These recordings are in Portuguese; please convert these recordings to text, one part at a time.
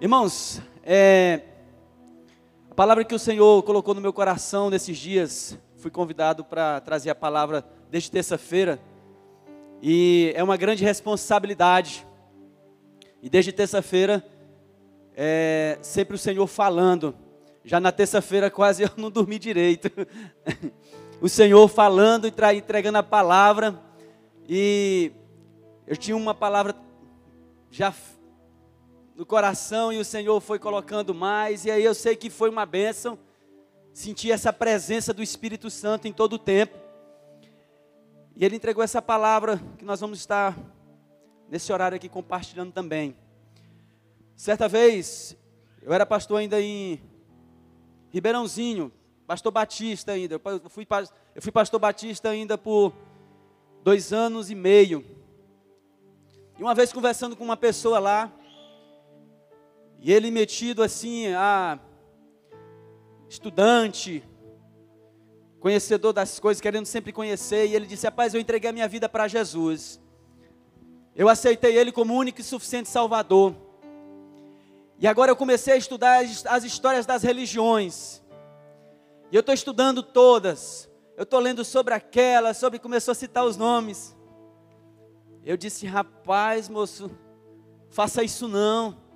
Irmãos, é, a palavra que o Senhor colocou no meu coração nesses dias, fui convidado para trazer a palavra desde terça-feira, e é uma grande responsabilidade. E desde terça-feira, é, sempre o Senhor falando. Já na terça-feira quase eu não dormi direito. o Senhor falando e entregando a palavra. E eu tinha uma palavra já no coração e o Senhor foi colocando mais, e aí eu sei que foi uma bênção. Senti essa presença do Espírito Santo em todo o tempo. E ele entregou essa palavra que nós vamos estar nesse horário aqui compartilhando também. Certa vez, eu era pastor ainda em Ribeirãozinho, pastor Batista ainda. Eu fui, eu fui pastor Batista ainda por dois anos e meio. E uma vez conversando com uma pessoa lá, e ele metido assim a estudante, conhecedor das coisas, querendo sempre conhecer, e ele disse: Rapaz, eu entreguei a minha vida para Jesus. Eu aceitei Ele como único e suficiente Salvador. E agora eu comecei a estudar as histórias das religiões. E eu estou estudando todas. Eu estou lendo sobre aquela, sobre começou a citar os nomes. Eu disse, rapaz, moço, faça isso não.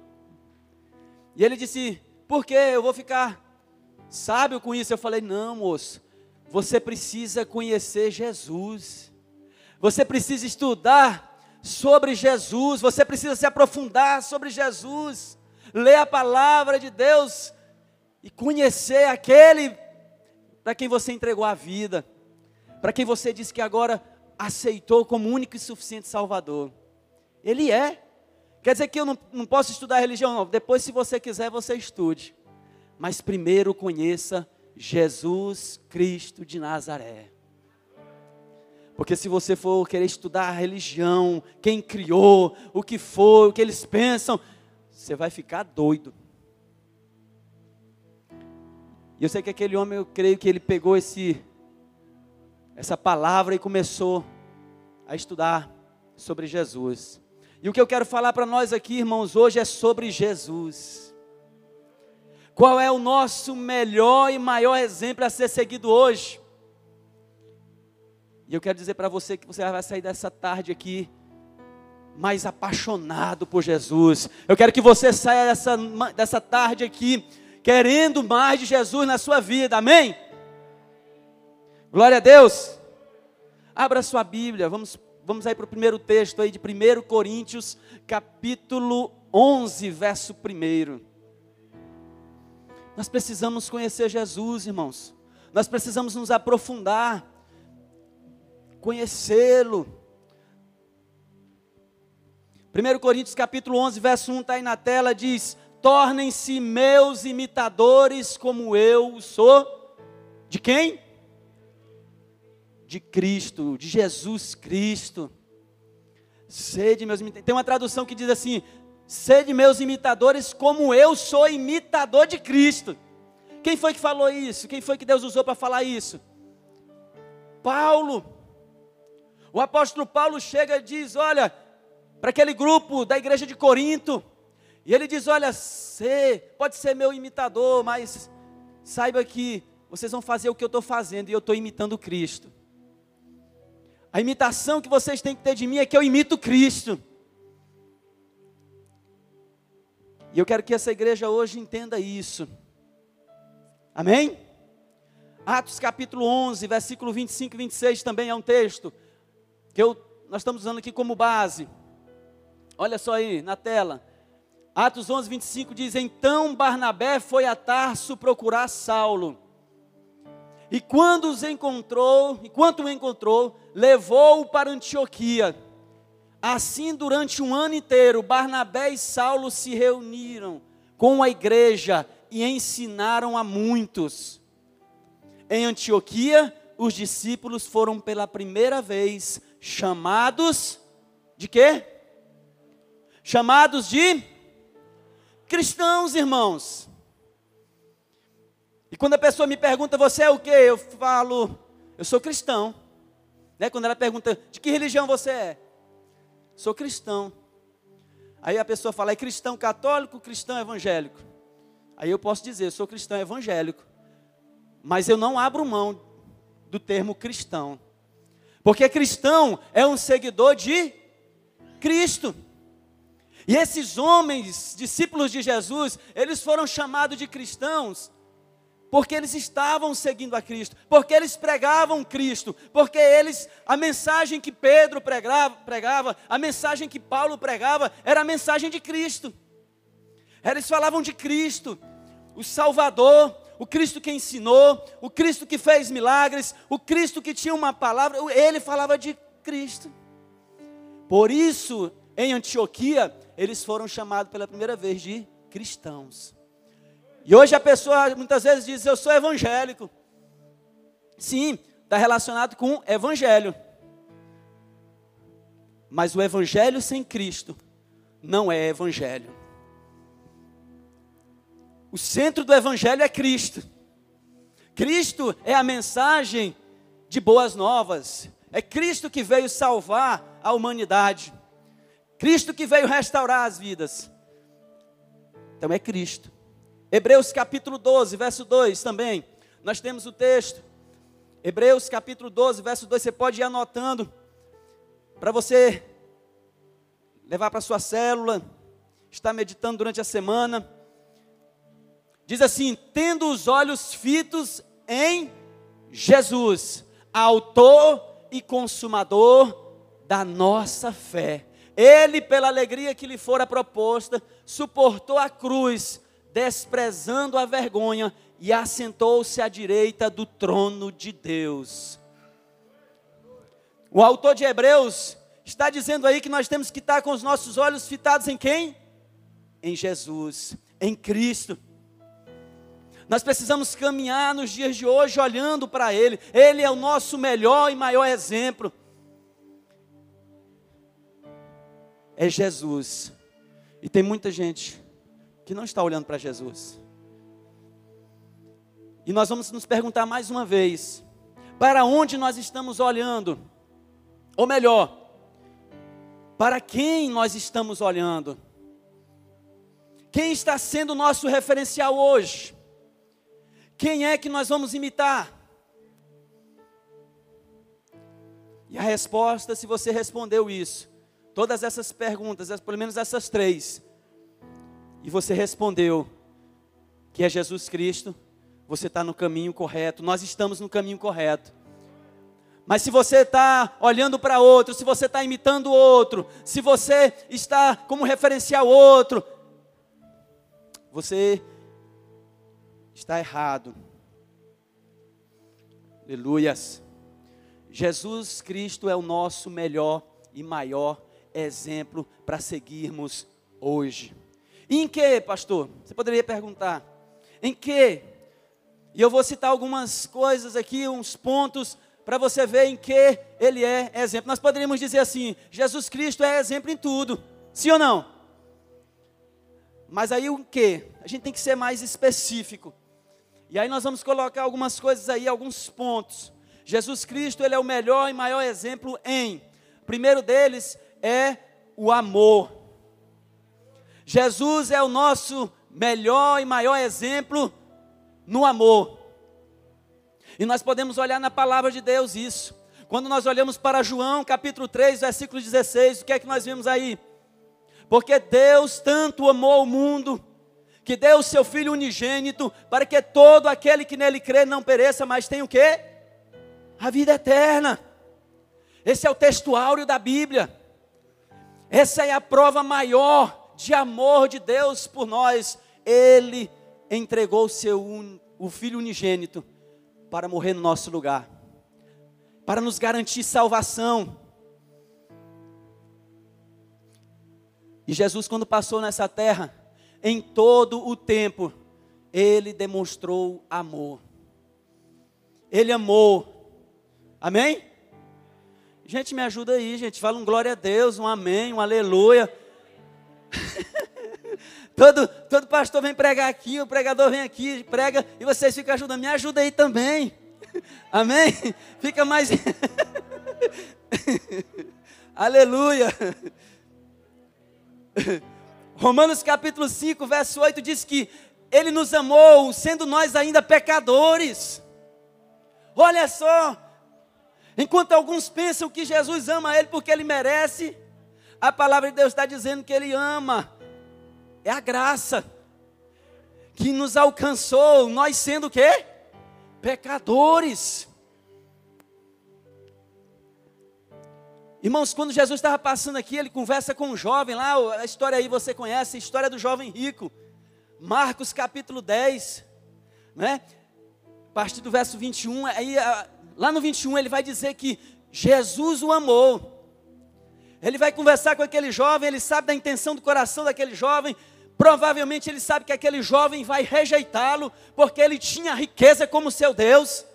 E ele disse, por quê? Eu vou ficar sábio com isso. Eu falei, não, moço, você precisa conhecer Jesus. Você precisa estudar sobre Jesus, você precisa se aprofundar sobre Jesus, ler a palavra de Deus e conhecer aquele para quem você entregou a vida, para quem você disse que agora aceitou como único e suficiente Salvador. Ele é. Quer dizer que eu não, não posso estudar religião, não. Depois, se você quiser, você estude. Mas primeiro conheça Jesus Cristo de Nazaré. Porque se você for querer estudar a religião, quem criou, o que foi, o que eles pensam, você vai ficar doido. E eu sei que aquele homem, eu creio que ele pegou esse essa palavra e começou a estudar sobre Jesus. E o que eu quero falar para nós aqui, irmãos, hoje é sobre Jesus. Qual é o nosso melhor e maior exemplo a ser seguido hoje? E eu quero dizer para você que você vai sair dessa tarde aqui mais apaixonado por Jesus. Eu quero que você saia dessa, dessa tarde aqui querendo mais de Jesus na sua vida. Amém? Glória a Deus. Abra sua Bíblia. Vamos, vamos aí para o primeiro texto aí de 1 Coríntios, capítulo 11, verso 1. Nós precisamos conhecer Jesus, irmãos. Nós precisamos nos aprofundar conhecê-lo. 1 Coríntios capítulo 11, verso 1 está aí na tela, diz: Tornem-se meus imitadores como eu sou. De quem? De Cristo, de Jesus Cristo. Sede meus imitadores. Tem uma tradução que diz assim: Sede meus imitadores como eu sou imitador de Cristo. Quem foi que falou isso? Quem foi que Deus usou para falar isso? Paulo. O apóstolo Paulo chega e diz: Olha, para aquele grupo da igreja de Corinto, e ele diz: Olha, pode ser meu imitador, mas saiba que vocês vão fazer o que eu estou fazendo e eu estou imitando Cristo. A imitação que vocês têm que ter de mim é que eu imito Cristo. E eu quero que essa igreja hoje entenda isso. Amém? Atos capítulo 11, versículo 25 e 26 também é um texto que eu, nós estamos usando aqui como base. Olha só aí na tela. Atos 11, 25 diz: Então Barnabé foi a Tarso procurar Saulo. E quando os encontrou, enquanto o encontrou, levou-o para Antioquia. Assim, durante um ano inteiro, Barnabé e Saulo se reuniram com a igreja e ensinaram a muitos. Em Antioquia, os discípulos foram pela primeira vez chamados de quê? Chamados de cristãos, irmãos. Quando a pessoa me pergunta, você é o quê? Eu falo, eu sou cristão. Né? Quando ela pergunta, de que religião você é? Sou cristão. Aí a pessoa fala, é cristão católico, cristão evangélico. Aí eu posso dizer, eu sou cristão evangélico. Mas eu não abro mão do termo cristão. Porque cristão é um seguidor de Cristo. E esses homens, discípulos de Jesus, eles foram chamados de cristãos porque eles estavam seguindo a Cristo, porque eles pregavam Cristo, porque eles, a mensagem que Pedro pregava, pregava, a mensagem que Paulo pregava, era a mensagem de Cristo. Eles falavam de Cristo, o Salvador, o Cristo que ensinou, o Cristo que fez milagres, o Cristo que tinha uma palavra, ele falava de Cristo. Por isso, em Antioquia, eles foram chamados pela primeira vez de cristãos. E hoje a pessoa muitas vezes diz: Eu sou evangélico. Sim, está relacionado com evangelho. Mas o evangelho sem Cristo não é evangelho. O centro do evangelho é Cristo. Cristo é a mensagem de boas novas. É Cristo que veio salvar a humanidade. Cristo que veio restaurar as vidas. Então é Cristo. Hebreus capítulo 12, verso 2 também. Nós temos o texto. Hebreus capítulo 12, verso 2. Você pode ir anotando para você levar para sua célula, estar meditando durante a semana. Diz assim: tendo os olhos fitos em Jesus, autor e consumador da nossa fé. Ele, pela alegria que lhe fora proposta, suportou a cruz desprezando a vergonha, e assentou-se à direita do trono de Deus. O autor de Hebreus está dizendo aí que nós temos que estar com os nossos olhos fitados em quem? Em Jesus, em Cristo. Nós precisamos caminhar nos dias de hoje olhando para Ele. Ele é o nosso melhor e maior exemplo. É Jesus. E tem muita gente que não está olhando para Jesus. E nós vamos nos perguntar mais uma vez: para onde nós estamos olhando? Ou melhor, para quem nós estamos olhando? Quem está sendo o nosso referencial hoje? Quem é que nós vamos imitar? E a resposta, se você respondeu isso, todas essas perguntas, pelo menos essas três, e você respondeu que é Jesus Cristo, você está no caminho correto, nós estamos no caminho correto. Mas se você está olhando para outro, se você está imitando outro, se você está como referencial outro, você está errado. Aleluias. Jesus Cristo é o nosso melhor e maior exemplo para seguirmos hoje. Em que, pastor? Você poderia perguntar. Em que? E eu vou citar algumas coisas aqui, uns pontos, para você ver em que ele é exemplo. Nós poderíamos dizer assim: Jesus Cristo é exemplo em tudo. Sim ou não? Mas aí o que? A gente tem que ser mais específico. E aí nós vamos colocar algumas coisas aí, alguns pontos. Jesus Cristo, ele é o melhor e maior exemplo em. O primeiro deles é o amor. Jesus é o nosso melhor e maior exemplo no amor. E nós podemos olhar na palavra de Deus isso. Quando nós olhamos para João, capítulo 3, versículo 16, o que é que nós vimos aí? Porque Deus tanto amou o mundo, que deu o seu Filho unigênito, para que todo aquele que nele crê não pereça, mas tenha o quê? A vida eterna. Esse é o textuário da Bíblia. Essa é a prova maior de amor de Deus por nós, Ele entregou o seu o Filho unigênito para morrer no nosso lugar, para nos garantir salvação. E Jesus, quando passou nessa terra, em todo o tempo, Ele demonstrou amor. Ele amou. Amém? Gente, me ajuda aí, gente. Fala um glória a Deus, um amém, um aleluia. Todo, todo pastor vem pregar aqui, o pregador vem aqui, prega, e vocês ficam ajudando. Me ajuda aí também. Amém? Fica mais. Aleluia. Romanos capítulo 5, verso 8 diz que Ele nos amou, sendo nós ainda pecadores. Olha só, enquanto alguns pensam que Jesus ama Ele porque Ele merece, a palavra de Deus está dizendo que Ele ama, é a graça que nos alcançou, nós sendo o quê? Pecadores. Irmãos, quando Jesus estava passando aqui, ele conversa com um jovem lá, a história aí você conhece, a história do jovem rico. Marcos capítulo 10, né? A partir do verso 21, aí lá no 21 ele vai dizer que Jesus o amou. Ele vai conversar com aquele jovem, ele sabe da intenção do coração daquele jovem. Provavelmente ele sabe que aquele jovem vai rejeitá-lo, porque ele tinha riqueza como seu Deus.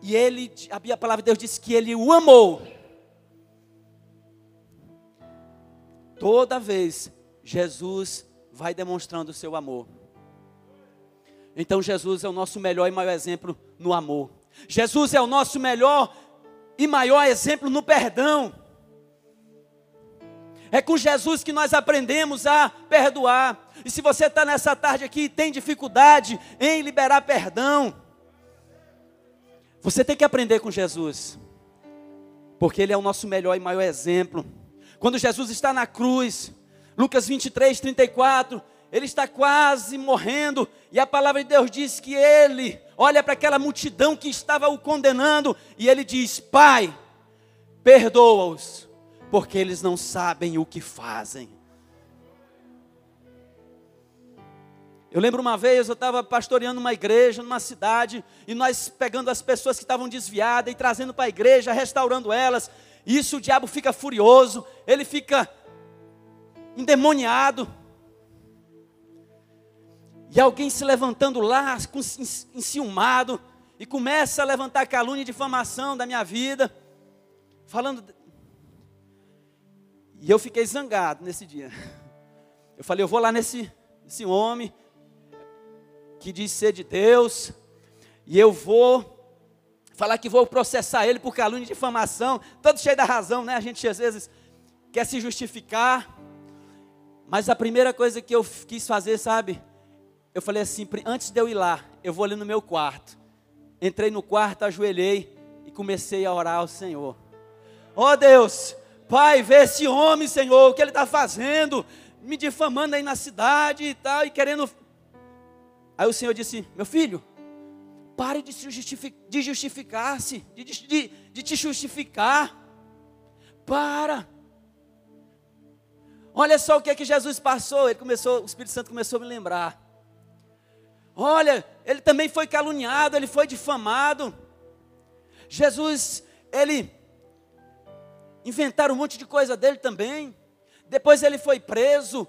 E ele, a palavra de Deus diz que ele o amou. Toda vez Jesus vai demonstrando o seu amor. Então Jesus é o nosso melhor e maior exemplo no amor. Jesus é o nosso melhor e maior exemplo no perdão. É com Jesus que nós aprendemos a perdoar. E se você está nessa tarde aqui e tem dificuldade em liberar perdão, você tem que aprender com Jesus, porque Ele é o nosso melhor e maior exemplo. Quando Jesus está na cruz, Lucas 23, 34, ele está quase morrendo, e a palavra de Deus diz que ele olha para aquela multidão que estava o condenando, e ele diz: Pai, perdoa-os, porque eles não sabem o que fazem. Eu lembro uma vez, eu estava pastoreando uma igreja numa cidade, e nós pegando as pessoas que estavam desviadas e trazendo para a igreja, restaurando elas, isso o diabo fica furioso, ele fica endemoniado. E alguém se levantando lá, enciumado, e começa a levantar calúnia e difamação da minha vida, falando. E eu fiquei zangado nesse dia. Eu falei, eu vou lá nesse, nesse homem que diz ser de Deus, e eu vou falar que vou processar ele por calúnia e difamação, todo cheio da razão, né? A gente às vezes quer se justificar, mas a primeira coisa que eu quis fazer, sabe? Eu falei assim, antes de eu ir lá, eu vou ali no meu quarto. Entrei no quarto, ajoelhei e comecei a orar ao Senhor. Oh Deus, Pai, vê esse homem, Senhor, o que ele está fazendo, me difamando aí na cidade e tal, e querendo. Aí o Senhor disse: Meu filho, Pare de, de justificar-se, de, de, de te justificar. Para. Olha só o que é que Jesus passou. Ele começou, o Espírito Santo começou a me lembrar. Olha, ele também foi caluniado, ele foi difamado. Jesus, ele inventaram um monte de coisa dele também. Depois ele foi preso,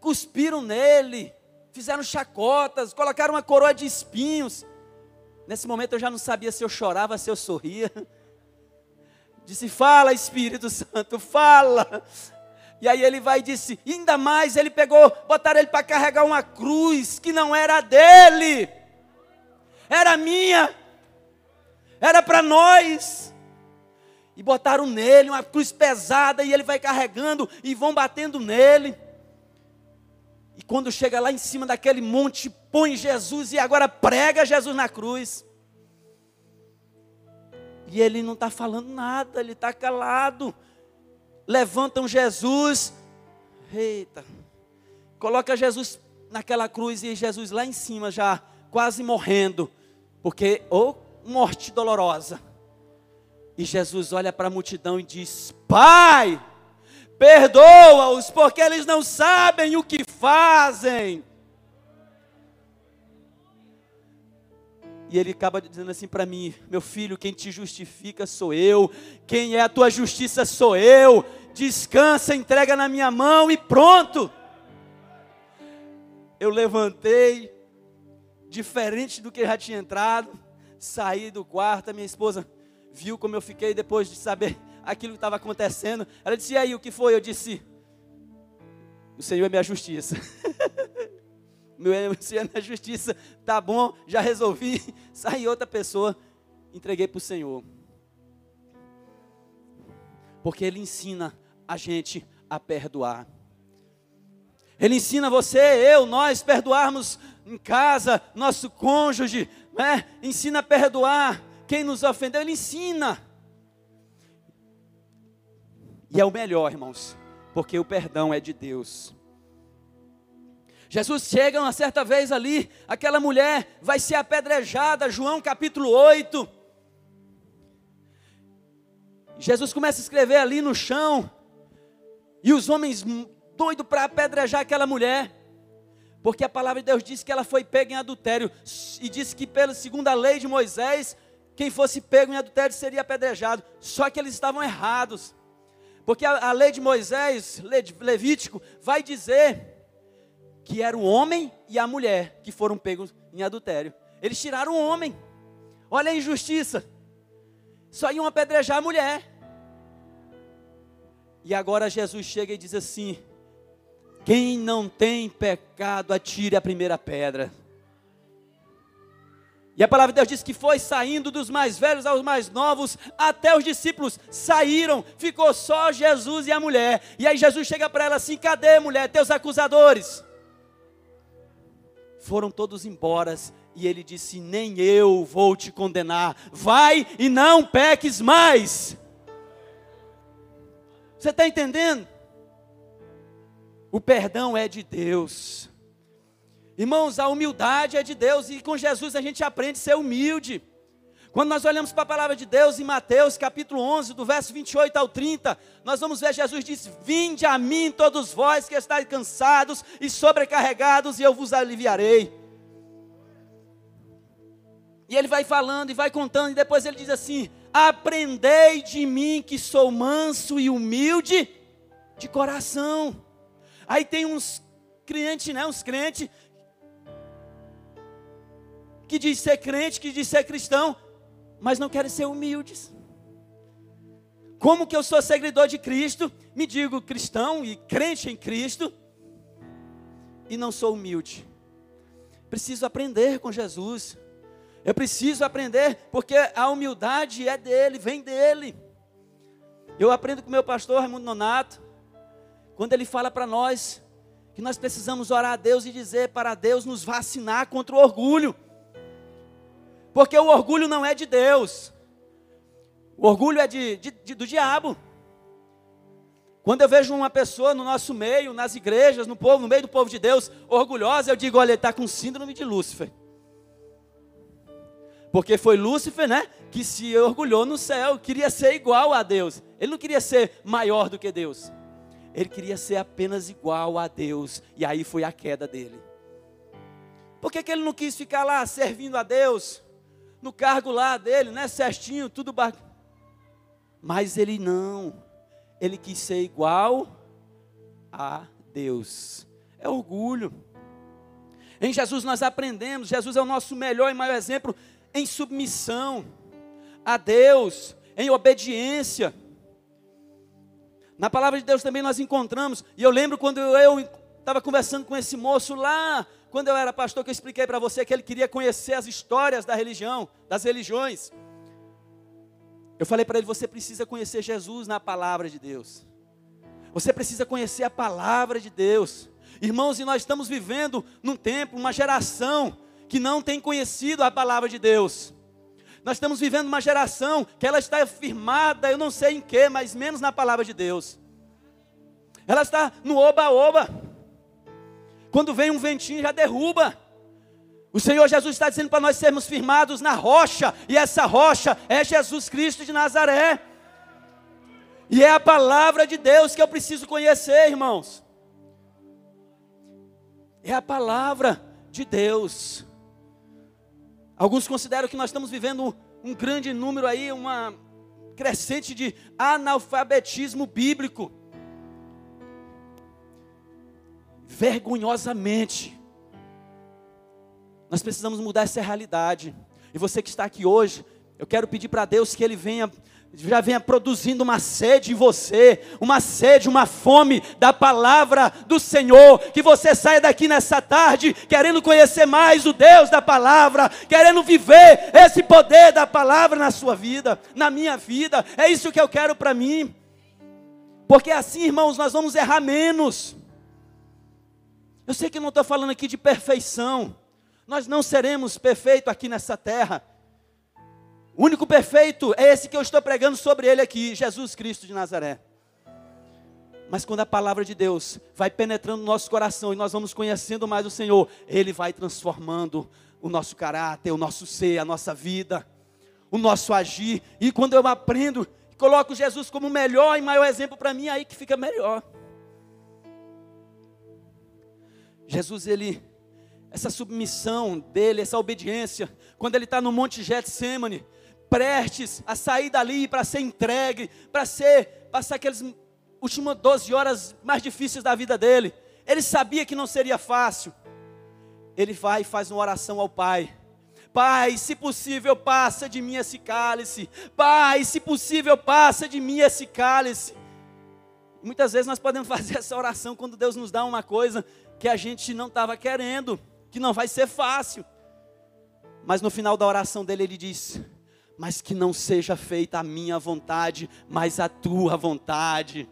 cuspiram nele, fizeram chacotas, colocaram uma coroa de espinhos. Nesse momento eu já não sabia se eu chorava, se eu sorria. Disse: Fala, Espírito Santo, fala. E aí ele vai e disse: Ainda mais, ele pegou, botaram ele para carregar uma cruz que não era dele, era minha, era para nós. E botaram nele uma cruz pesada, e ele vai carregando, e vão batendo nele. E quando chega lá em cima daquele monte, põe Jesus e agora prega Jesus na cruz. E ele não está falando nada, ele está calado. Levantam Jesus, eita, coloca Jesus naquela cruz e Jesus lá em cima já quase morrendo, porque ou oh, morte dolorosa. E Jesus olha para a multidão e diz: Pai, perdoa-os, porque eles não sabem o que fazem. E ele acaba dizendo assim para mim: Meu filho, quem te justifica sou eu, quem é a tua justiça sou eu. Descansa, entrega na minha mão e pronto. Eu levantei, diferente do que já tinha entrado, saí do quarto. A minha esposa viu como eu fiquei depois de saber aquilo que estava acontecendo. Ela disse: E aí, o que foi? Eu disse: O Senhor é minha justiça. meu Senhor é minha justiça, tá bom, já resolvi. Saí outra pessoa, entreguei para o Senhor. Porque Ele ensina a gente a perdoar. Ele ensina você, eu, nós perdoarmos em casa, nosso cônjuge, né? ensina a perdoar quem nos ofendeu, ele ensina. E é o melhor, irmãos, porque o perdão é de Deus. Jesus chega uma certa vez ali, aquela mulher vai ser apedrejada, João capítulo 8. Jesus começa a escrever ali no chão, e os homens doidos para apedrejar aquela mulher, porque a palavra de Deus diz que ela foi pega em adultério, e disse que, pela segunda lei de Moisés, quem fosse pego em adultério seria apedrejado, só que eles estavam errados, porque a, a lei de Moisés, Levítico, vai dizer que era o homem e a mulher que foram pegos em adultério. Eles tiraram o homem. Olha a injustiça. Só iam apedrejar a mulher. E agora Jesus chega e diz assim: Quem não tem pecado, atire a primeira pedra. E a palavra de Deus diz que foi saindo dos mais velhos aos mais novos, até os discípulos saíram, ficou só Jesus e a mulher. E aí Jesus chega para ela assim: Cadê, mulher, teus acusadores? foram todos embora. E ele disse: Nem eu vou te condenar. Vai e não peques mais. Você está entendendo? O perdão é de Deus. Irmãos, a humildade é de Deus e com Jesus a gente aprende a ser humilde. Quando nós olhamos para a palavra de Deus em Mateus capítulo 11, do verso 28 ao 30, nós vamos ver Jesus diz: Vinde a mim todos vós que estáis cansados e sobrecarregados, e eu vos aliviarei. E ele vai falando e vai contando, e depois ele diz assim: Aprendei de mim que sou manso e humilde de coração. Aí tem uns crentes, né? Uns crentes que diz ser crente, que diz ser cristão, mas não querem ser humildes. Como que eu sou seguidor de Cristo, me digo cristão e crente em Cristo, e não sou humilde? Preciso aprender com Jesus. Eu preciso aprender, porque a humildade é dele, vem dele. Eu aprendo com meu pastor Raimundo Nonato, quando ele fala para nós que nós precisamos orar a Deus e dizer para Deus nos vacinar contra o orgulho. Porque o orgulho não é de Deus. O orgulho é de, de, de, do diabo. Quando eu vejo uma pessoa no nosso meio, nas igrejas, no povo, no meio do povo de Deus, orgulhosa, eu digo, olha, ele está com síndrome de Lúcifer. Porque foi Lúcifer, né, que se orgulhou no céu, queria ser igual a Deus. Ele não queria ser maior do que Deus. Ele queria ser apenas igual a Deus. E aí foi a queda dele. Por que, que ele não quis ficar lá servindo a Deus? No cargo lá dele, né? Certinho, tudo bar... Mas ele não. Ele quis ser igual a Deus. É orgulho. Em Jesus nós aprendemos, Jesus é o nosso melhor e maior exemplo em submissão a Deus, em obediência. Na palavra de Deus também nós encontramos, e eu lembro quando eu estava conversando com esse moço lá quando eu era pastor, que eu expliquei para você que ele queria conhecer as histórias da religião, das religiões. Eu falei para ele: você precisa conhecer Jesus na palavra de Deus. Você precisa conhecer a palavra de Deus. Irmãos, e nós estamos vivendo num tempo, uma geração que não tem conhecido a palavra de Deus. Nós estamos vivendo uma geração que ela está firmada, eu não sei em que, mas menos na palavra de Deus. Ela está no oba-oba. Quando vem um ventinho, já derruba. O Senhor Jesus está dizendo para nós sermos firmados na rocha, e essa rocha é Jesus Cristo de Nazaré. E é a palavra de Deus que eu preciso conhecer, irmãos. É a palavra de Deus. Alguns consideram que nós estamos vivendo um grande número aí, uma crescente de analfabetismo bíblico. Vergonhosamente. Nós precisamos mudar essa realidade. E você que está aqui hoje, eu quero pedir para Deus que Ele venha, já venha produzindo uma sede em você, uma sede, uma fome da palavra do Senhor. Que você saia daqui nessa tarde querendo conhecer mais o Deus da palavra, querendo viver esse poder da palavra na sua vida, na minha vida. É isso que eu quero para mim. Porque assim, irmãos, nós vamos errar menos. Eu sei que não estou falando aqui de perfeição. Nós não seremos perfeitos aqui nessa terra. O único perfeito é esse que eu estou pregando sobre ele aqui, Jesus Cristo de Nazaré. Mas quando a palavra de Deus vai penetrando no nosso coração e nós vamos conhecendo mais o Senhor, Ele vai transformando o nosso caráter, o nosso ser, a nossa vida, o nosso agir. E quando eu aprendo, coloco Jesus como o melhor e maior exemplo para mim, aí que fica melhor. Jesus, ele, essa submissão dele, essa obediência, quando ele está no Monte Getsemane, prestes a sair dali para ser entregue, para ser, passar aqueles últimas 12 horas mais difíceis da vida dele. Ele sabia que não seria fácil. Ele vai e faz uma oração ao Pai. Pai, se possível, passa de mim esse cálice. Pai, se possível, passa de mim esse cálice. Muitas vezes nós podemos fazer essa oração quando Deus nos dá uma coisa que a gente não estava querendo, que não vai ser fácil. Mas no final da oração dele, ele diz: Mas que não seja feita a minha vontade, mas a tua vontade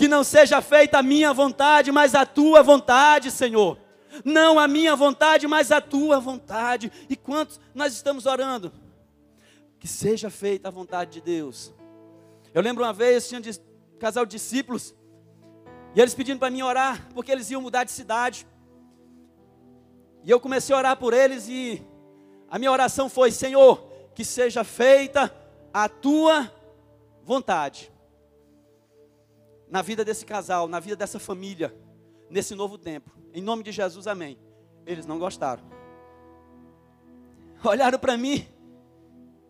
que não seja feita a minha vontade, mas a tua vontade, Senhor. Não a minha vontade, mas a tua vontade. E quantos nós estamos orando? Que seja feita a vontade de Deus. Eu lembro uma vez, tinha casal de discípulos, e eles pedindo para mim orar, porque eles iam mudar de cidade. E eu comecei a orar por eles, e a minha oração foi: Senhor, que seja feita a tua vontade na vida desse casal, na vida dessa família, nesse novo tempo. Em nome de Jesus, amém. Eles não gostaram. Olharam para mim,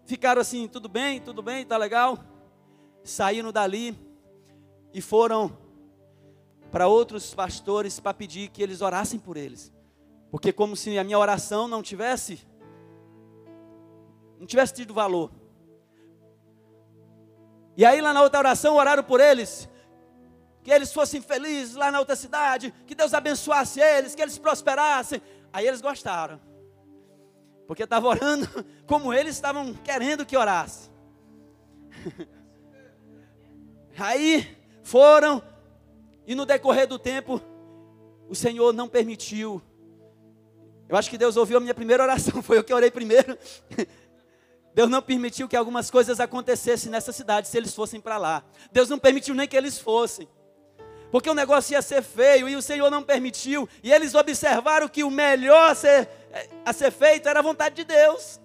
ficaram assim, tudo bem, tudo bem, tá legal. Saíram dali e foram para outros pastores para pedir que eles orassem por eles. Porque como se a minha oração não tivesse não tivesse tido valor. E aí lá na outra oração oraram por eles que eles fossem felizes lá na outra cidade, que Deus abençoasse eles, que eles prosperassem. Aí eles gostaram, porque estavam orando como eles estavam querendo que orasse. Aí foram, e no decorrer do tempo, o Senhor não permitiu. Eu acho que Deus ouviu a minha primeira oração, foi eu que orei primeiro. Deus não permitiu que algumas coisas acontecessem nessa cidade se eles fossem para lá. Deus não permitiu nem que eles fossem porque o negócio ia ser feio e o Senhor não permitiu, e eles observaram que o melhor a ser, a ser feito era a vontade de Deus.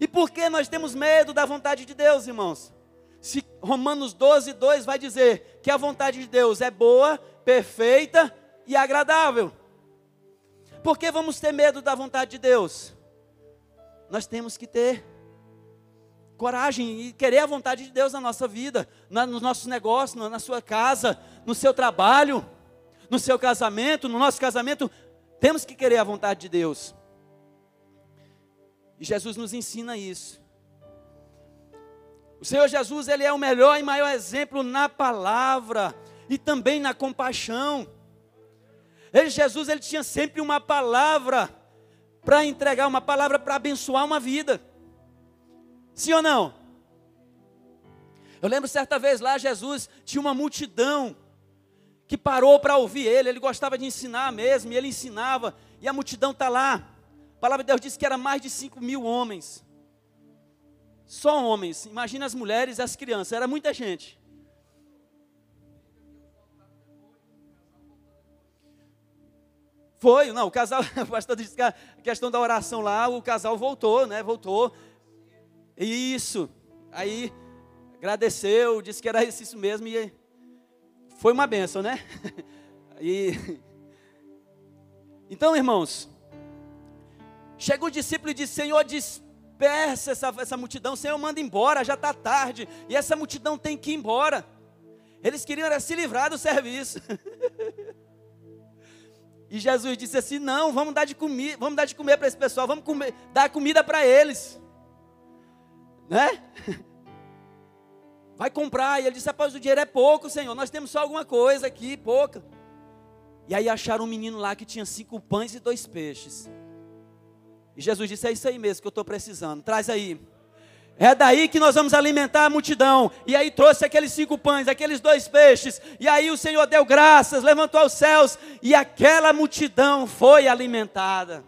E por que nós temos medo da vontade de Deus, irmãos? Se Romanos 12, 2 vai dizer que a vontade de Deus é boa, perfeita e agradável. Por que vamos ter medo da vontade de Deus? Nós temos que ter coragem e querer a vontade de Deus na nossa vida, nos nossos negócios, na sua casa, no seu trabalho, no seu casamento, no nosso casamento. Temos que querer a vontade de Deus. E Jesus nos ensina isso. O Senhor Jesus, Ele é o melhor e maior exemplo na palavra e também na compaixão. Ele, Jesus, Ele tinha sempre uma palavra para entregar, uma palavra para abençoar uma vida. Sim ou não? Eu lembro certa vez lá, Jesus tinha uma multidão que parou para ouvir ele. Ele gostava de ensinar mesmo, e ele ensinava, e a multidão está lá. A palavra de Deus diz que era mais de 5 mil homens. Só homens. Imagina as mulheres e as crianças, era muita gente. Foi, não, o casal, o pastor disse que a questão da oração lá, o casal voltou, né? Voltou. Isso. Aí agradeceu, disse que era isso mesmo e foi uma benção, né? E então, irmãos, chega o discípulo e diz: Senhor, dispersa essa, essa multidão, Senhor, manda embora, já está tarde, e essa multidão tem que ir embora. Eles queriam se livrar do serviço. e Jesus disse assim: Não, vamos dar de comer, vamos dar de comer para esse pessoal, vamos comer, dar comida para eles né? Vai comprar. E ele disse: Rapaz, o dinheiro é pouco, Senhor. Nós temos só alguma coisa aqui, pouca. E aí acharam um menino lá que tinha cinco pães e dois peixes. E Jesus disse: É isso aí mesmo que eu estou precisando. Traz aí. É daí que nós vamos alimentar a multidão. E aí trouxe aqueles cinco pães, aqueles dois peixes. E aí o Senhor deu graças, levantou aos céus. E aquela multidão foi alimentada.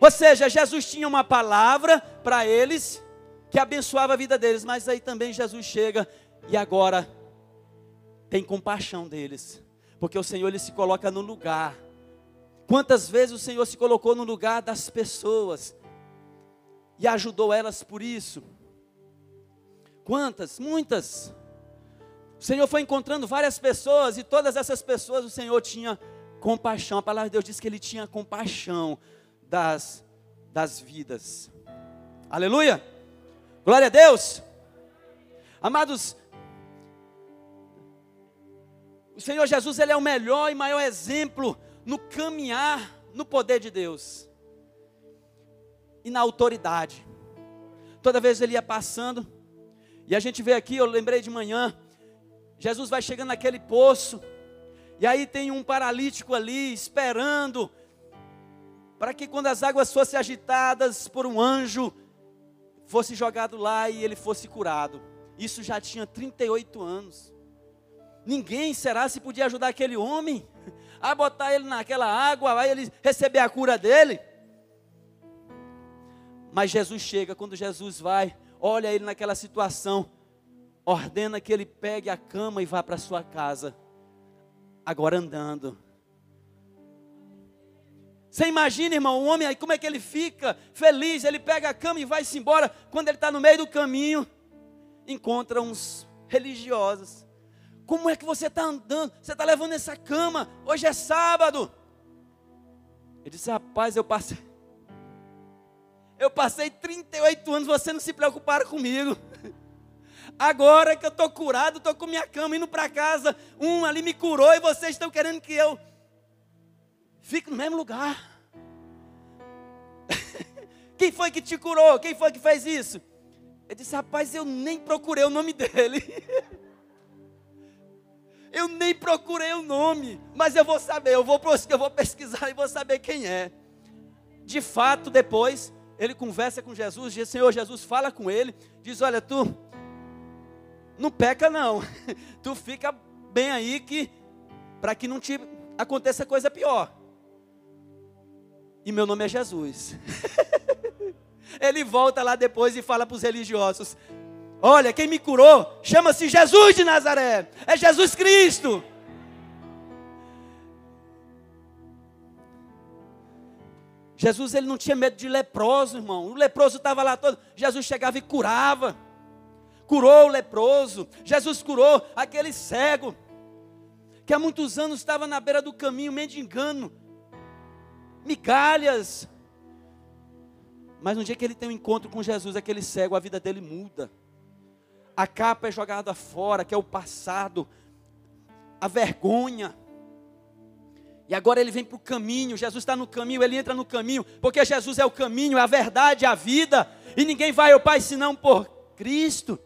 Ou seja, Jesus tinha uma palavra para eles que abençoava a vida deles. Mas aí também Jesus chega e agora tem compaixão deles. Porque o Senhor ele se coloca no lugar. Quantas vezes o Senhor se colocou no lugar das pessoas e ajudou elas por isso? Quantas? Muitas. O Senhor foi encontrando várias pessoas e todas essas pessoas o Senhor tinha compaixão. A palavra de Deus diz que ele tinha compaixão das, das vidas. Aleluia! Glória a Deus! Amados, o Senhor Jesus ele é o melhor e maior exemplo no caminhar no poder de Deus e na autoridade. Toda vez ele ia passando, e a gente vê aqui, eu lembrei de manhã, Jesus vai chegando naquele poço, e aí tem um paralítico ali esperando, para que quando as águas fossem agitadas por um anjo, fosse jogado lá e ele fosse curado. Isso já tinha 38 anos. Ninguém será se podia ajudar aquele homem a botar ele naquela água, vai ele receber a cura dele. Mas Jesus chega, quando Jesus vai, olha ele naquela situação, ordena que ele pegue a cama e vá para sua casa, agora andando. Você imagina, irmão, o homem aí, como é que ele fica feliz? Ele pega a cama e vai-se embora. Quando ele está no meio do caminho, encontra uns religiosos. Como é que você está andando? Você está levando essa cama? Hoje é sábado. Ele disse: Rapaz, eu passei. Eu passei 38 anos, você não se preocuparam comigo. Agora que eu estou curado, estou com minha cama indo para casa. Um ali me curou e vocês estão querendo que eu fique no mesmo lugar. Quem foi que te curou? Quem foi que fez isso? Ele disse: Rapaz, eu nem procurei o nome dele. Eu nem procurei o nome, mas eu vou saber, eu vou, eu vou pesquisar e vou saber quem é. De fato, depois, ele conversa com Jesus, diz: Senhor Jesus, fala com ele, diz: Olha, tu não peca não, tu fica bem aí que para que não te aconteça coisa pior. E meu nome é Jesus. ele volta lá depois e fala para os religiosos: Olha, quem me curou chama-se Jesus de Nazaré, é Jesus Cristo. Jesus ele não tinha medo de leproso, irmão. O leproso estava lá todo. Jesus chegava e curava. Curou o leproso. Jesus curou aquele cego que há muitos anos estava na beira do caminho mendigando migalhas. Mas no dia que ele tem um encontro com Jesus, aquele cego, a vida dele muda a capa é jogada fora, que é o passado, a vergonha. E agora ele vem para o caminho, Jesus está no caminho, ele entra no caminho, porque Jesus é o caminho, é a verdade, é a vida, e ninguém vai ao Pai senão por Cristo.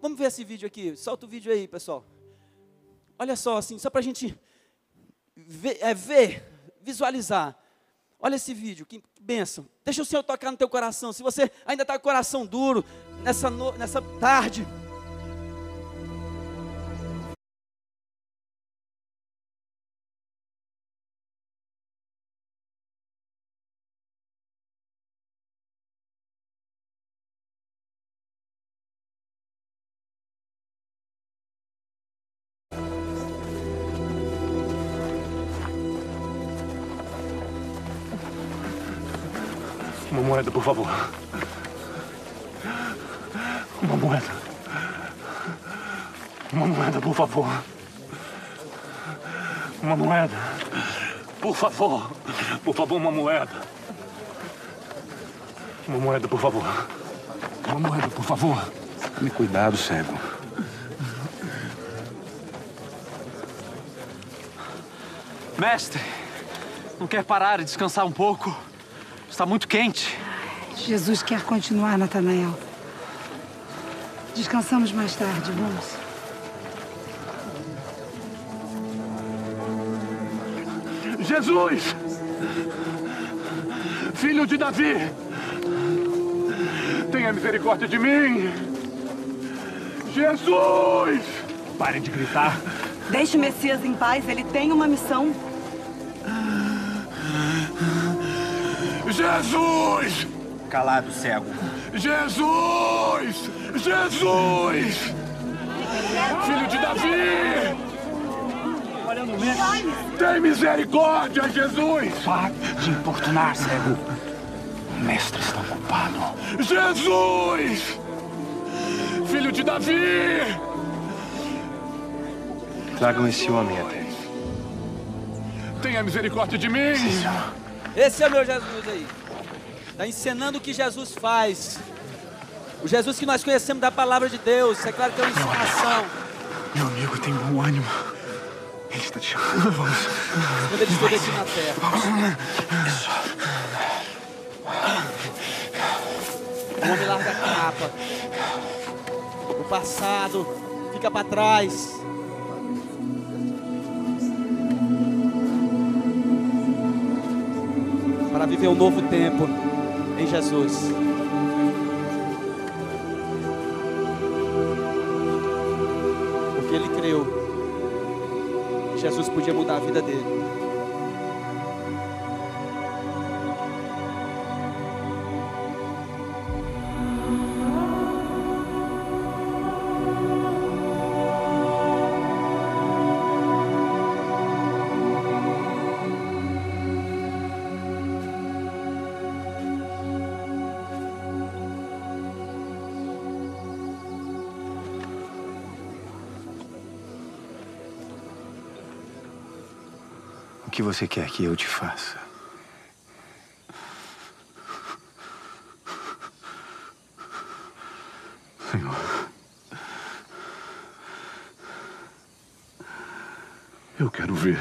Vamos ver esse vídeo aqui, solta o vídeo aí, pessoal. Olha só, assim, só para a gente ver, é, ver, visualizar. Olha esse vídeo, que bênção. Deixa o Senhor tocar no teu coração. Se você ainda está com o coração duro nessa, no, nessa tarde, moeda, por favor. Uma moeda. Uma moeda, por favor. Uma moeda. Por favor. Por favor, uma moeda. Uma moeda, por favor. Uma moeda, por favor. Tome cuidado, cego. Mestre, não quer parar e descansar um pouco? Está muito quente. Jesus quer continuar, Natanael. Descansamos mais tarde, vamos. Jesus! Filho de Davi! Tenha misericórdia de mim! Jesus! Pare de gritar. Deixe o Messias em paz, ele tem uma missão. Jesus! Calado, cego. Jesus! Jesus! Filho de Davi! Tem misericórdia, Jesus! Pare de importunar, cego. O mestre está ocupado. Jesus! Filho de Davi! Tragam esse homem até. Tenha misericórdia de mim! Esse é o meu Jesus aí. Está ensinando o que Jesus faz. O Jesus que nós conhecemos da palavra de Deus. É claro que é uma ensinação. Meu amigo tem bom ânimo. Ele está te chamando. Vamos. Quando ele esteve aqui na terra. O homem larga a capa. O passado fica para trás. Para viver um novo tempo em Jesus. Porque ele creu que Jesus podia mudar a vida dele. Que você quer que eu te faça? Senhor. Eu quero ver.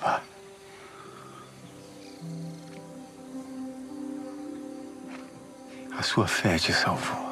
Vá. A sua fé te salvou.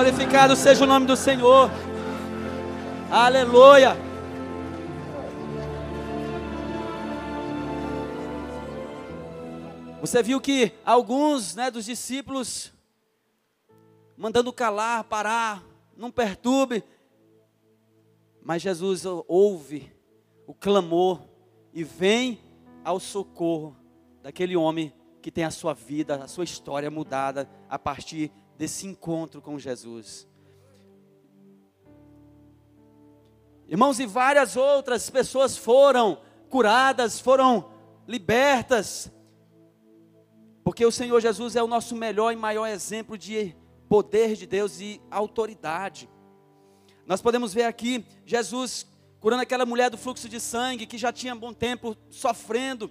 Glorificado seja o nome do Senhor. Aleluia! Você viu que alguns né, dos discípulos mandando calar, parar, não perturbe. Mas Jesus ouve o clamor e vem ao socorro daquele homem que tem a sua vida, a sua história mudada a partir desse encontro com Jesus. Irmãos, e várias outras pessoas foram curadas, foram libertas, porque o Senhor Jesus é o nosso melhor e maior exemplo de poder de Deus e autoridade. Nós podemos ver aqui Jesus curando aquela mulher do fluxo de sangue que já tinha bom tempo sofrendo.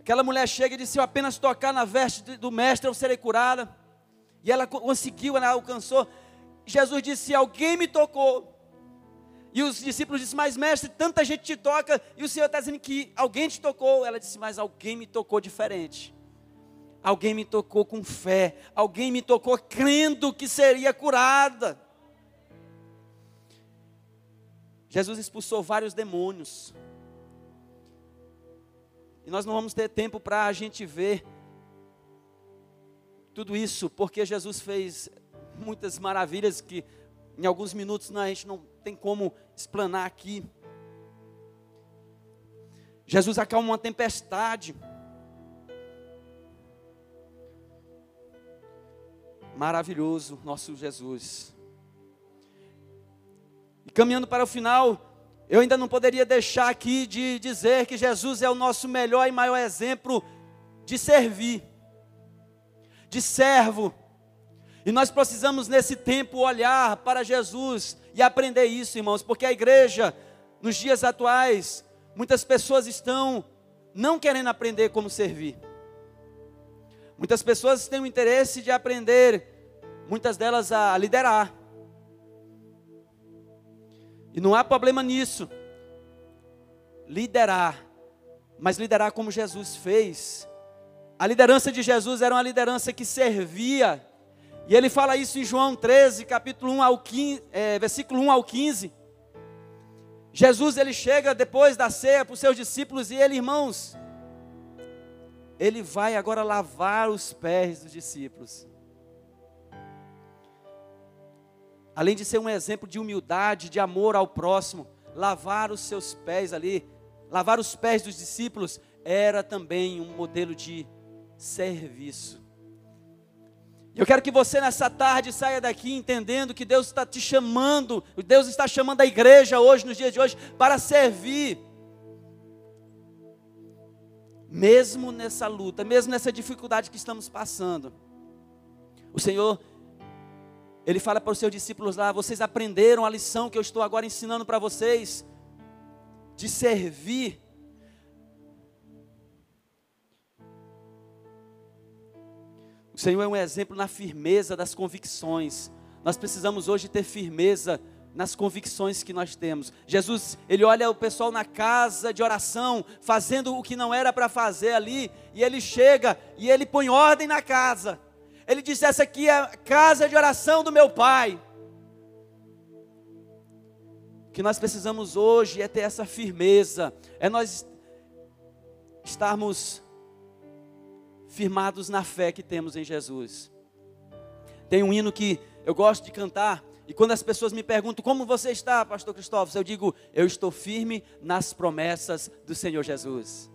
Aquela mulher chega e disse: Se eu apenas tocar na veste do mestre, eu serei curada. E ela conseguiu, ela alcançou. Jesus disse: Alguém me tocou. E os discípulos disseram: Mas mestre, tanta gente te toca. E o Senhor está dizendo que alguém te tocou. Ela disse: Mas alguém me tocou diferente. Alguém me tocou com fé. Alguém me tocou crendo que seria curada. Jesus expulsou vários demônios. E nós não vamos ter tempo para a gente ver tudo isso, porque Jesus fez muitas maravilhas que em alguns minutos a gente não tem como explanar aqui. Jesus acalma uma tempestade. Maravilhoso, nosso Jesus. E caminhando para o final, eu ainda não poderia deixar aqui de dizer que Jesus é o nosso melhor e maior exemplo de servir, de servo. E nós precisamos nesse tempo olhar para Jesus e aprender isso, irmãos, porque a igreja, nos dias atuais, muitas pessoas estão não querendo aprender como servir. Muitas pessoas têm o interesse de aprender, muitas delas a liderar. E não há problema nisso. Liderar, mas liderar como Jesus fez. A liderança de Jesus era uma liderança que servia. E ele fala isso em João 13, capítulo 1 ao 15, é, versículo 1 ao 15. Jesus ele chega depois da ceia para os seus discípulos e ele, irmãos, ele vai agora lavar os pés dos discípulos. Além de ser um exemplo de humildade, de amor ao próximo, lavar os seus pés ali, lavar os pés dos discípulos, era também um modelo de serviço. Eu quero que você nessa tarde saia daqui entendendo que Deus está te chamando, Deus está chamando a igreja hoje, nos dias de hoje, para servir. Mesmo nessa luta, mesmo nessa dificuldade que estamos passando, o Senhor, Ele fala para os seus discípulos lá: vocês aprenderam a lição que eu estou agora ensinando para vocês, de servir. O Senhor é um exemplo na firmeza das convicções. Nós precisamos hoje ter firmeza nas convicções que nós temos. Jesus, ele olha o pessoal na casa de oração, fazendo o que não era para fazer ali, e ele chega e ele põe ordem na casa. Ele diz: Essa aqui é a casa de oração do meu pai. O que nós precisamos hoje é ter essa firmeza, é nós estarmos firmados na fé que temos em Jesus. Tem um hino que eu gosto de cantar, e quando as pessoas me perguntam como você está, Pastor Cristóvão, eu digo, eu estou firme nas promessas do Senhor Jesus.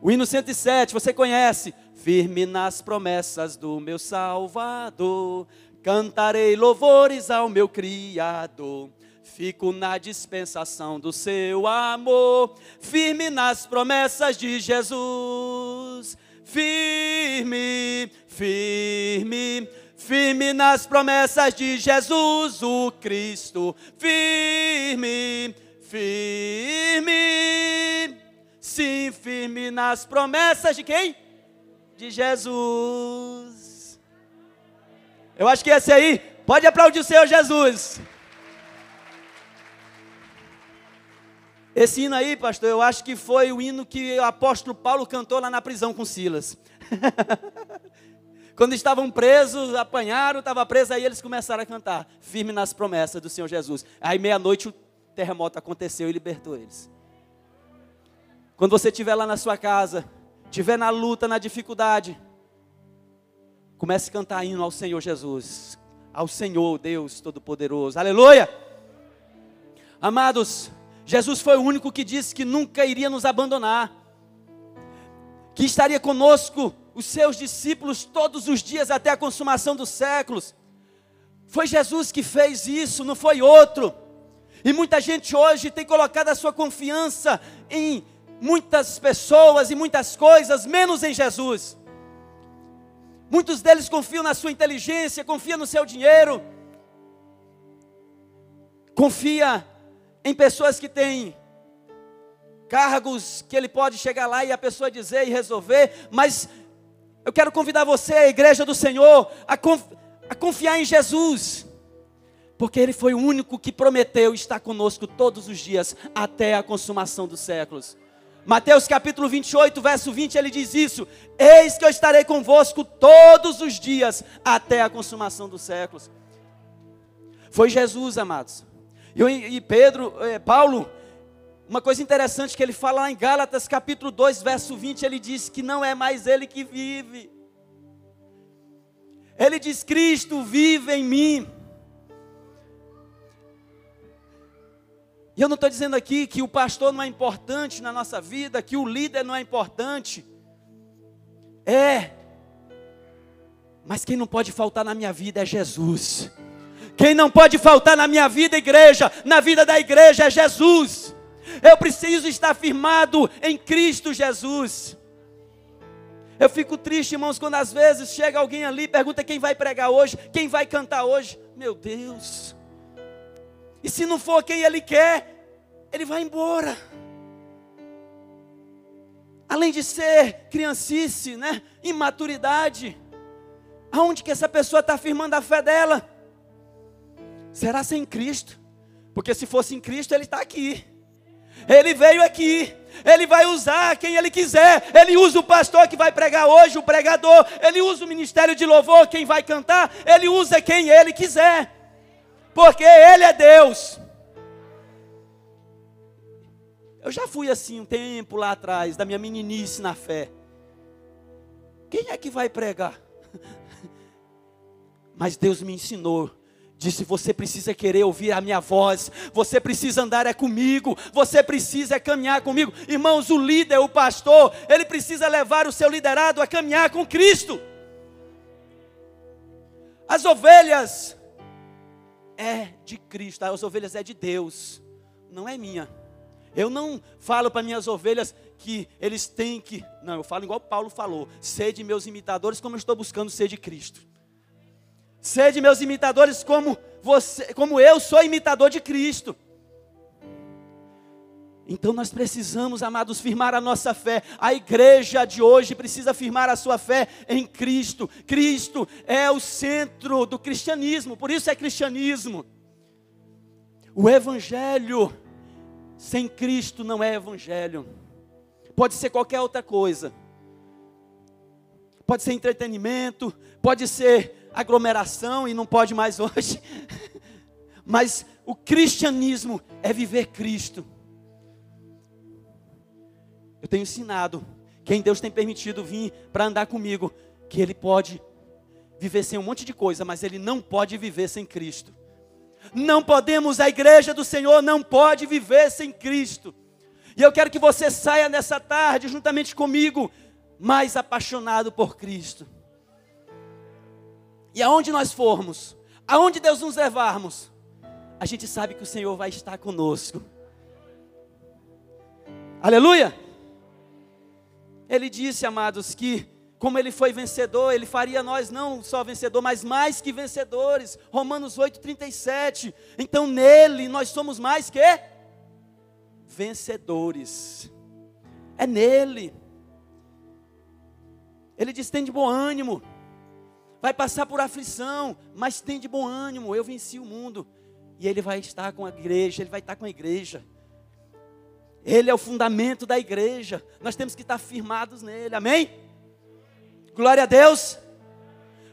O hino 107, você conhece? Firme nas promessas do meu Salvador, cantarei louvores ao meu Criador. Fico na dispensação do seu amor, firme nas promessas de Jesus firme, firme, firme nas promessas de Jesus o Cristo, firme, firme, sim, firme nas promessas de quem? De Jesus. Eu acho que esse aí, pode aplaudir o Senhor Jesus. Esse hino aí, pastor, eu acho que foi o hino que o apóstolo Paulo cantou lá na prisão com Silas. Quando estavam presos, apanharam, estava preso, aí eles começaram a cantar, firme nas promessas do Senhor Jesus. Aí meia-noite o terremoto aconteceu e libertou eles. Quando você estiver lá na sua casa, estiver na luta, na dificuldade, comece a cantar hino ao Senhor Jesus, ao Senhor Deus Todo-Poderoso. Aleluia! Amados, Jesus foi o único que disse que nunca iria nos abandonar, que estaria conosco, os seus discípulos, todos os dias até a consumação dos séculos. Foi Jesus que fez isso, não foi outro. E muita gente hoje tem colocado a sua confiança em muitas pessoas e muitas coisas, menos em Jesus. Muitos deles confiam na sua inteligência, confiam no seu dinheiro, confia em pessoas que têm cargos que ele pode chegar lá e a pessoa dizer e resolver, mas eu quero convidar você, a igreja do Senhor, a, conf, a confiar em Jesus, porque Ele foi o único que prometeu estar conosco todos os dias até a consumação dos séculos. Mateus capítulo 28, verso 20, ele diz isso: Eis que eu estarei convosco todos os dias até a consumação dos séculos. Foi Jesus, amados. E, Pedro, é, Paulo, uma coisa interessante que ele fala lá em Gálatas capítulo 2, verso 20, ele diz que não é mais ele que vive. Ele diz: Cristo vive em mim. E eu não estou dizendo aqui que o pastor não é importante na nossa vida, que o líder não é importante. É. Mas quem não pode faltar na minha vida é Jesus. Quem não pode faltar na minha vida, igreja, na vida da igreja é Jesus. Eu preciso estar firmado em Cristo Jesus. Eu fico triste, irmãos, quando às vezes chega alguém ali e pergunta quem vai pregar hoje, quem vai cantar hoje. Meu Deus. E se não for quem ele quer, ele vai embora. Além de ser criancice, né? Imaturidade. Aonde que essa pessoa está afirmando a fé dela? Será sem Cristo? Porque se fosse em Cristo, ele está aqui. Ele veio aqui. Ele vai usar quem ele quiser. Ele usa o pastor que vai pregar hoje, o pregador. Ele usa o ministério de louvor, quem vai cantar. Ele usa quem ele quiser porque Ele é Deus. Eu já fui assim um tempo lá atrás, da minha meninice na fé. Quem é que vai pregar? Mas Deus me ensinou. Disse: Você precisa querer ouvir a minha voz, você precisa andar é comigo, você precisa caminhar comigo. Irmãos, o líder, o pastor, ele precisa levar o seu liderado a caminhar com Cristo. As ovelhas, é de Cristo, as ovelhas é de Deus, não é minha. Eu não falo para minhas ovelhas que eles têm que. Não, eu falo igual Paulo falou: sede meus imitadores, como eu estou buscando ser de Cristo. Sede meus imitadores, como, você, como eu sou imitador de Cristo. Então nós precisamos, amados, firmar a nossa fé. A igreja de hoje precisa firmar a sua fé em Cristo. Cristo é o centro do cristianismo, por isso é cristianismo. O evangelho sem Cristo não é evangelho. Pode ser qualquer outra coisa. Pode ser entretenimento, pode ser aglomeração e não pode mais hoje. Mas o cristianismo é viver Cristo. Eu tenho ensinado quem Deus tem permitido vir para andar comigo, que ele pode viver sem um monte de coisa, mas ele não pode viver sem Cristo. Não podemos, a igreja do Senhor não pode viver sem Cristo. E eu quero que você saia nessa tarde, juntamente comigo, mais apaixonado por Cristo. E aonde nós formos, aonde Deus nos levarmos, a gente sabe que o Senhor vai estar conosco. Aleluia! Ele disse, amados, que como ele foi vencedor, ele faria nós não só vencedor, mas mais que vencedores. Romanos 8:37. Então nele nós somos mais que vencedores. É nele. Ele diz: tem de bom ânimo. Vai passar por aflição, mas tem de bom ânimo. Eu venci o mundo. E ele vai estar com a igreja, ele vai estar com a igreja. Ele é o fundamento da igreja. Nós temos que estar firmados nele. Amém? Glória a Deus.